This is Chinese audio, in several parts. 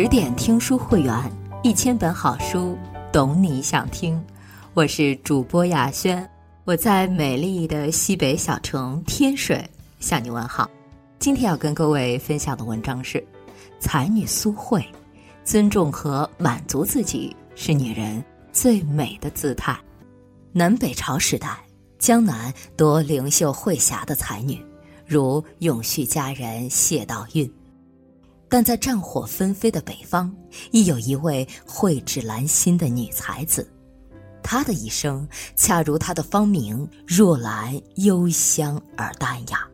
十点听书会员，一千本好书，懂你想听。我是主播雅轩，我在美丽的西北小城天水向你问好。今天要跟各位分享的文章是：才女苏慧，尊重和满足自己是女人最美的姿态。南北朝时代，江南多灵秀慧侠的才女，如永续佳人谢道韫。但在战火纷飞的北方，亦有一位蕙质兰心的女才子，她的一生恰如她的芳名“若兰”，幽香而淡雅。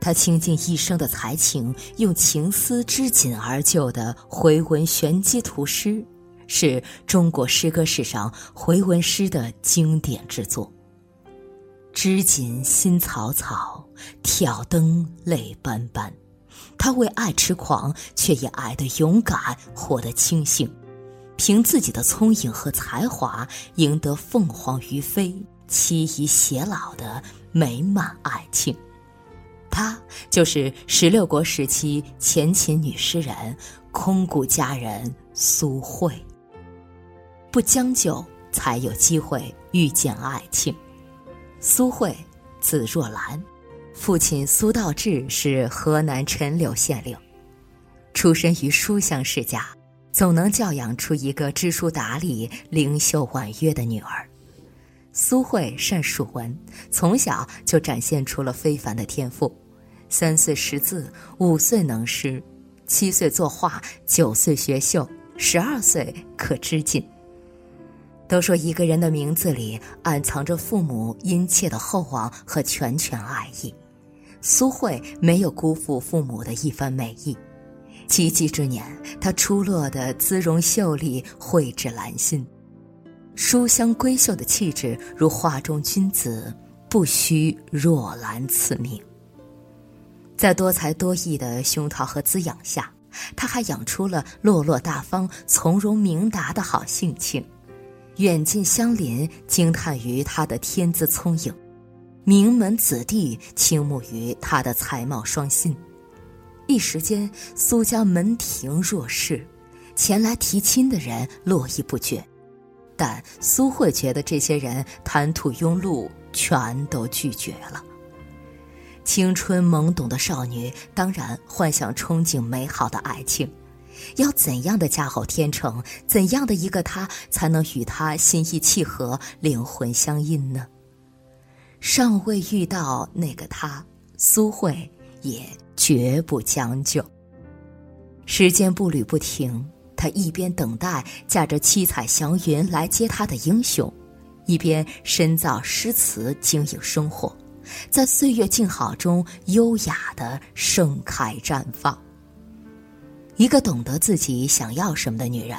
她倾尽一生的才情，用情思织锦而就的回文玄机图诗，是中国诗歌史上回文诗的经典之作。织锦心草草，挑灯泪斑斑。他为爱痴狂，却也爱得勇敢，活得清醒，凭自己的聪颖和才华，赢得凤凰于飞、妻离偕老的美满爱情。她就是十六国时期前秦女诗人、空谷佳人苏慧。不将就，才有机会遇见爱情。苏慧，字若兰。父亲苏道志是河南陈留县令，出身于书香世家，总能教养出一个知书达理、灵秀婉约的女儿。苏慧善属文，从小就展现出了非凡的天赋。三岁识字，五岁能诗，七岁作画，九岁学绣，十二岁可织锦。都说一个人的名字里暗藏着父母殷切的厚望和拳拳爱意。苏慧没有辜负父母的一番美意，及笄之年，她出落的姿容秀丽，蕙质兰心，书香闺秀的气质如画中君子，不虚若兰赐名。在多才多艺的熏陶和滋养下，她还养出了落落大方、从容明达的好性情，远近相邻惊叹于她的天资聪颖。名门子弟倾慕于他的才貌双馨，一时间苏家门庭若市，前来提亲的人络绎不绝。但苏慧觉得这些人谈吐庸碌，全都拒绝了。青春懵懂的少女当然幻想憧憬美好的爱情，要怎样的佳偶天成，怎样的一个他才能与他心意契合、灵魂相印呢？尚未遇到那个他，苏慧也绝不将就。时间步履不停，他一边等待驾着七彩祥云来接他的英雄，一边深造诗词经营生活，在岁月静好中优雅的盛开绽放。一个懂得自己想要什么的女人，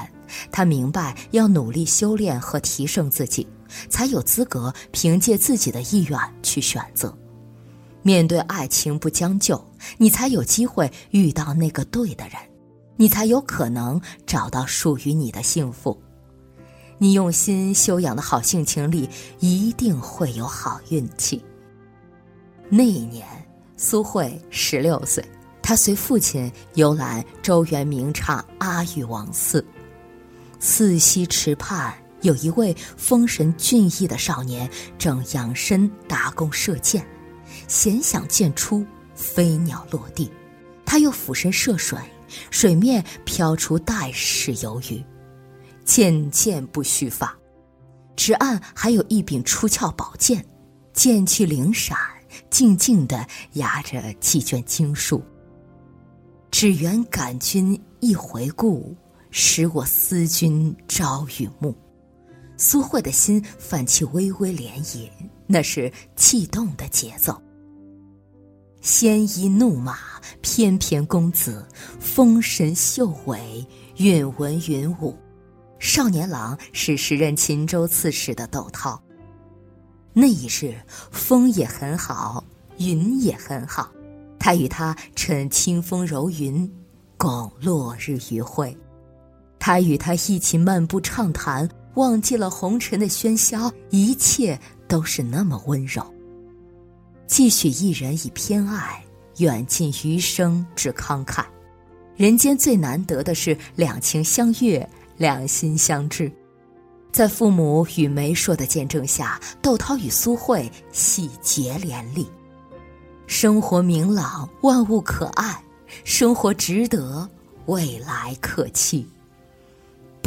她明白要努力修炼和提升自己。才有资格凭借自己的意愿去选择，面对爱情不将就，你才有机会遇到那个对的人，你才有可能找到属于你的幸福。你用心修养的好性情里，一定会有好运气。那一年，苏慧十六岁，她随父亲游览周原名刹阿育王寺，寺西池畔。有一位风神俊逸的少年，正仰身搭弓射箭，闲响箭出，飞鸟落地。他又俯身射水，水面飘出带式游鱼，箭箭不虚发。指岸还有一柄出鞘宝剑，剑气灵闪，静静地压着几卷经书。只缘感君一回顾，使我思君朝与暮。苏慧的心泛起微微涟漪，那是悸动的节奏。鲜衣怒马，翩翩公子，风神秀尾，韵文云舞。少年郎是时任秦州刺史的窦涛。那一日，风也很好，云也很好，他与他趁清风柔云，共落日余晖。他与他一起漫步畅谈。忘记了红尘的喧嚣，一切都是那么温柔。既许一人以偏爱，远近余生之慷慨。人间最难得的是两情相悦，两心相知。在父母与媒妁的见证下，窦涛与苏慧喜结连理。生活明朗，万物可爱，生活值得，未来可期。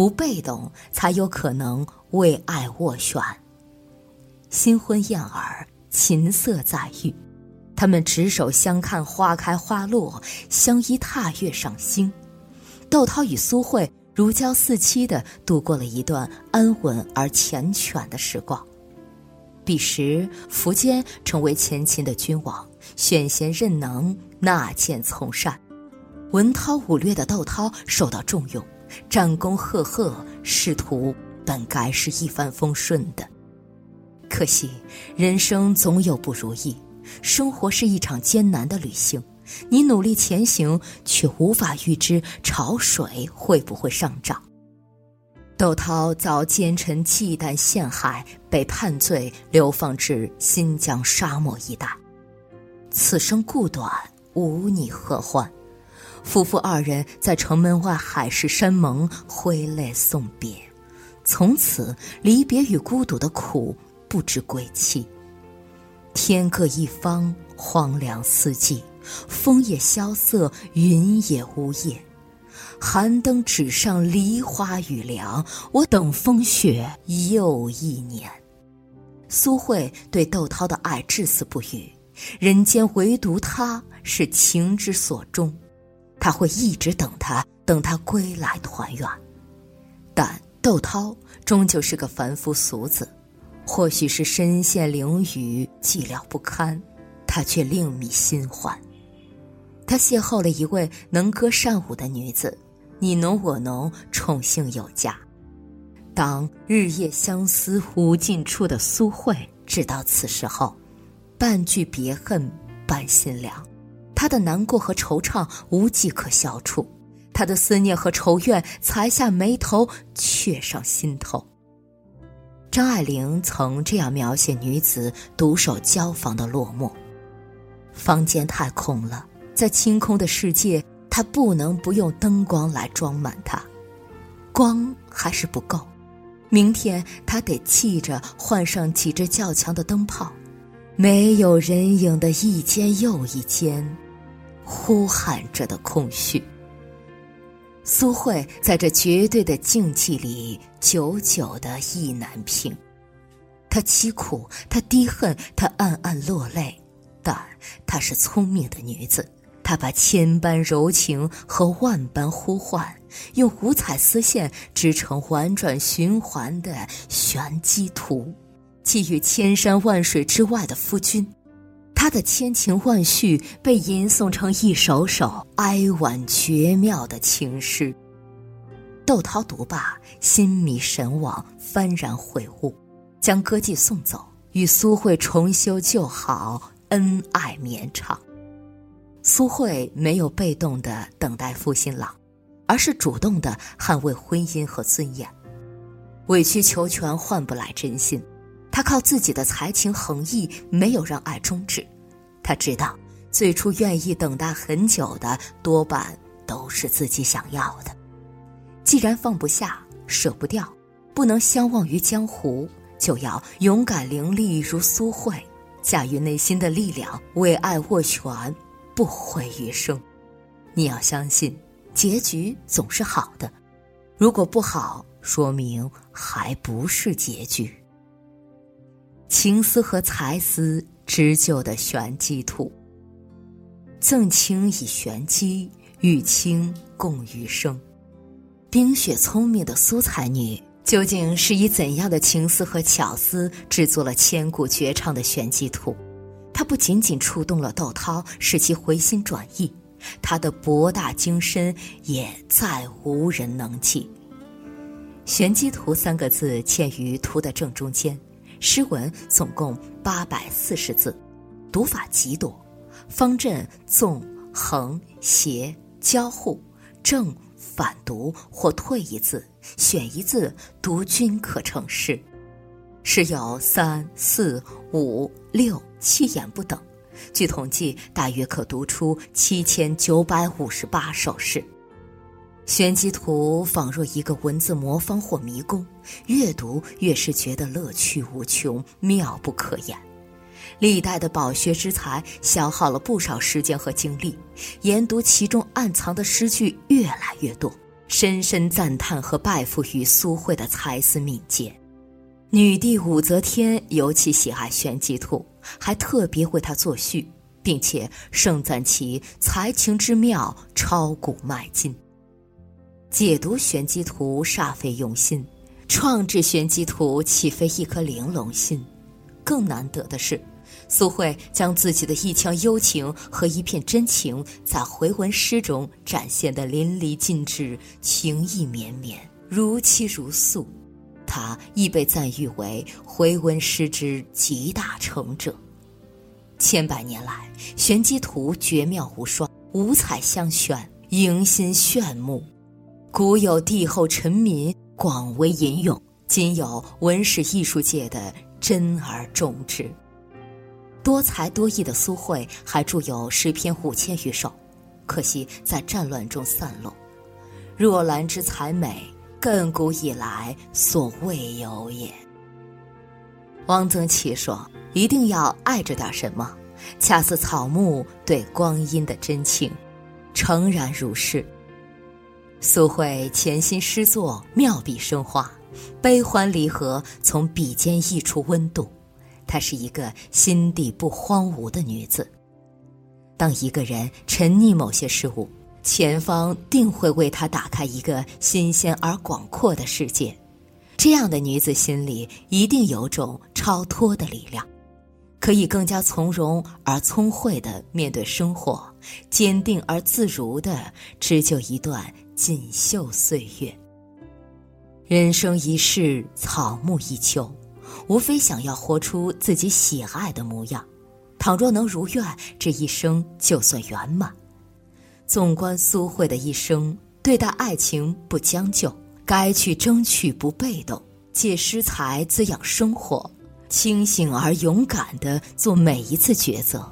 不被动，才有可能为爱斡旋。新婚燕尔，琴瑟在御，他们执手相看花开花落，相依踏月赏星。窦涛与苏慧如胶似漆的度过了一段安稳而缱绻的时光。彼时，苻坚成为前秦的君王，选贤任能，纳谏从善。文韬武略的窦涛受到重用，战功赫赫，仕途本该是一帆风顺的。可惜，人生总有不如意，生活是一场艰难的旅行。你努力前行，却无法预知潮水会不会上涨。窦涛遭奸臣忌惮陷害，被判罪，流放至新疆沙漠一带。此生故短，无你何欢？夫妇二人在城门外海誓山盟，挥泪送别。从此，离别与孤独的苦。不知归期。天各一方，荒凉四季，风也萧瑟，云也无叶。寒灯纸上，梨花雨凉，我等风雪又一年。苏慧对窦涛的爱至死不渝，人间唯独他是情之所钟，他会一直等他，等他归来团圆。但窦涛终究是个凡夫俗子。或许是身陷囹圄，寂寥不堪，他却另觅新欢。他邂逅了一位能歌善舞的女子，你侬我侬，宠幸有加。当日夜相思无尽处的苏慧知道此事后，半句别恨半心凉，他的难过和惆怅无计可消除，他的思念和仇怨才下眉头，却上心头。张爱玲曾这样描写女子独守交房的落寞：房间太空了，在清空的世界，她不能不用灯光来装满它。光还是不够，明天她得记着换上几只较强的灯泡。没有人影的一间又一间，呼喊着的空虚。苏慧在这绝对的静寂里，久久的意难平。她凄苦，她低恨，她暗暗落泪。但她是聪明的女子，她把千般柔情和万般呼唤，用五彩丝线织成婉转循环的玄机图，寄予千山万水之外的夫君。的千情万绪被吟诵成一首首哀婉绝妙的情诗。窦涛读罢，心迷神往，幡然悔悟，将歌妓送走，与苏慧重修旧好，恩爱绵长。苏慧没有被动的等待负心郎，而是主动的捍卫婚姻和尊严。委曲求全换不来真心。他靠自己的才情横溢，没有让爱终止。他知道，最初愿意等待很久的，多半都是自己想要的。既然放不下，舍不掉，不能相忘于江湖，就要勇敢凌厉如苏慧，驾驭内心的力量，为爱握拳，不悔余生。你要相信，结局总是好的。如果不好，说明还不是结局。情思和才思织就的玄机图，赠卿以玄机，与卿共余生。冰雪聪明的苏才女，究竟是以怎样的情思和巧思制作了千古绝唱的玄机图？它不仅仅触动了窦涛，使其回心转意，他的博大精深也再无人能及。玄机图三个字嵌于图的正中间。诗文总共八百四十字，读法极多，方阵纵横斜交互正反读或退一字，选一字读均可成诗。诗有三四五六七言不等，据统计大约可读出七千九百五十八首诗。玄机图仿若一个文字魔方或迷宫，越读越是觉得乐趣无穷，妙不可言。历代的饱学之才消耗了不少时间和精力，研读其中暗藏的诗句越来越多，深深赞叹和拜服于苏慧的才思敏捷。女帝武则天尤其喜爱玄机图，还特别为他作序，并且盛赞其才情之妙，超古迈今。解读玄机图煞费用心，创制玄机图岂非一颗玲珑心？更难得的是，苏慧将自己的一腔幽情和一片真情，在回文诗中展现得淋漓尽致，情意绵绵，如泣如诉。他亦被赞誉为回文诗之集大成者。千百年来，玄机图绝妙无双，五彩相炫，迎心炫目。古有帝后臣民，广为吟咏；今有文史艺术界的珍而重之。多才多艺的苏慧还著有诗篇五千余首，可惜在战乱中散落。若兰之才美，亘古以来所未有也。汪曾祺说：“一定要爱着点什么，恰似草木对光阴的真情，诚然如是。”苏慧潜心诗作，妙笔生花，悲欢离合从笔尖溢出温度。她是一个心地不荒芜的女子。当一个人沉溺某些事物，前方定会为她打开一个新鲜而广阔的世界。这样的女子心里一定有种超脱的力量，可以更加从容而聪慧地面对生活，坚定而自如地织就一段。锦绣岁月，人生一世，草木一秋，无非想要活出自己喜爱的模样。倘若能如愿，这一生就算圆满。纵观苏慧的一生，对待爱情不将就，该去争取不被动，借诗才滋养生活，清醒而勇敢地做每一次抉择，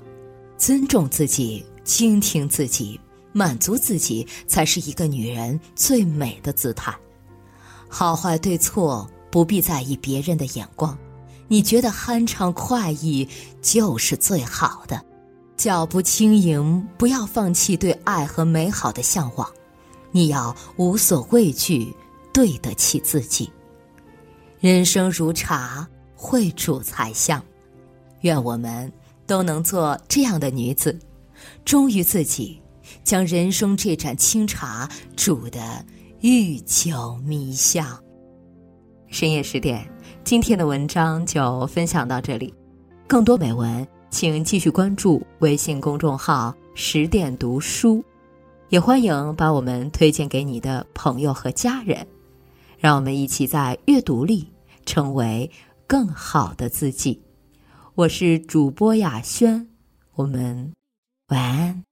尊重自己，倾听自己。满足自己才是一个女人最美的姿态，好坏对错不必在意别人的眼光，你觉得酣畅快意就是最好的。脚步轻盈，不要放弃对爱和美好的向往，你要无所畏惧，对得起自己。人生如茶，会煮才香，愿我们都能做这样的女子，忠于自己。将人生这盏清茶煮得愈久弥香。深夜十点，今天的文章就分享到这里。更多美文，请继续关注微信公众号“十点读书”，也欢迎把我们推荐给你的朋友和家人。让我们一起在阅读里成为更好的自己。我是主播雅轩，我们晚安。